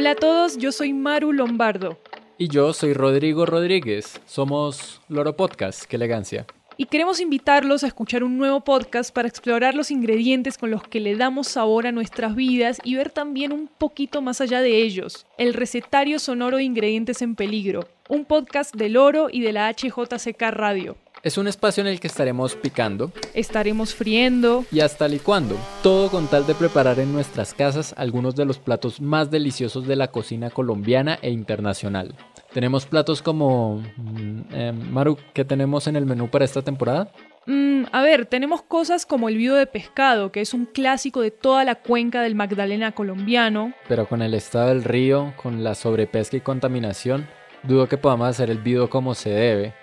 Hola a todos, yo soy Maru Lombardo. Y yo soy Rodrigo Rodríguez. Somos Loro Podcast. ¡Qué elegancia! Y queremos invitarlos a escuchar un nuevo podcast para explorar los ingredientes con los que le damos sabor a nuestras vidas y ver también un poquito más allá de ellos. El recetario sonoro de ingredientes en peligro. Un podcast del Oro y de la HJCK Radio. Es un espacio en el que estaremos picando, Estaremos friendo, y hasta licuando, todo con tal de preparar en nuestras casas algunos de los platos más deliciosos de la cocina colombiana e internacional. Tenemos platos como... mm, eh, Maru, ¿qué tenemos en el menú para esta temporada? Mm, a ver, tenemos cosas como el vido de pescado, que es un clásico de toda la cuenca del Magdalena colombiano. Pero con el estado del río, con la sobrepesca y contaminación, dudo que podamos hacer el vido como se debe.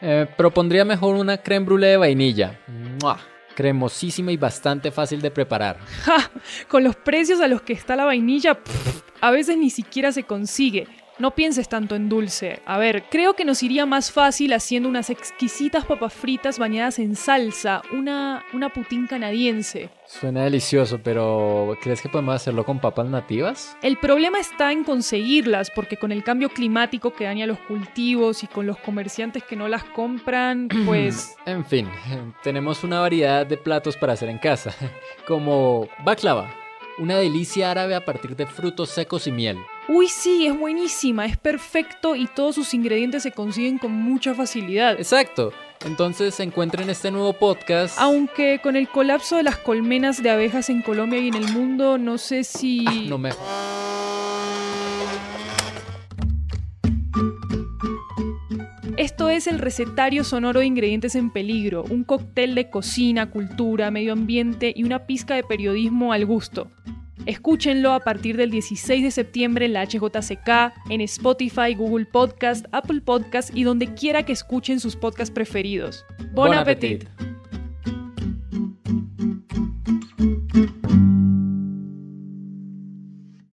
Eh, propondría mejor una creme brûlée de vainilla. ¡Mua! Cremosísima y bastante fácil de preparar. ¡Ja! Con los precios a los que está la vainilla, pff, a veces ni siquiera se consigue. No pienses tanto en dulce. A ver, creo que nos iría más fácil haciendo unas exquisitas papas fritas bañadas en salsa, una, una putín canadiense. Suena delicioso, pero ¿crees que podemos hacerlo con papas nativas? El problema está en conseguirlas, porque con el cambio climático que daña los cultivos y con los comerciantes que no las compran, pues... En fin, tenemos una variedad de platos para hacer en casa, como baklava, una delicia árabe a partir de frutos secos y miel. Uy, sí, es buenísima, es perfecto y todos sus ingredientes se consiguen con mucha facilidad. Exacto. Entonces encuentren este nuevo podcast. Aunque con el colapso de las colmenas de abejas en Colombia y en el mundo, no sé si... Ah, no me... Esto es el recetario sonoro de ingredientes en peligro, un cóctel de cocina, cultura, medio ambiente y una pizca de periodismo al gusto. Escúchenlo a partir del 16 de septiembre en la HJCK, en Spotify, Google Podcast, Apple Podcast y donde quiera que escuchen sus podcasts preferidos. Bon, Bon appetit.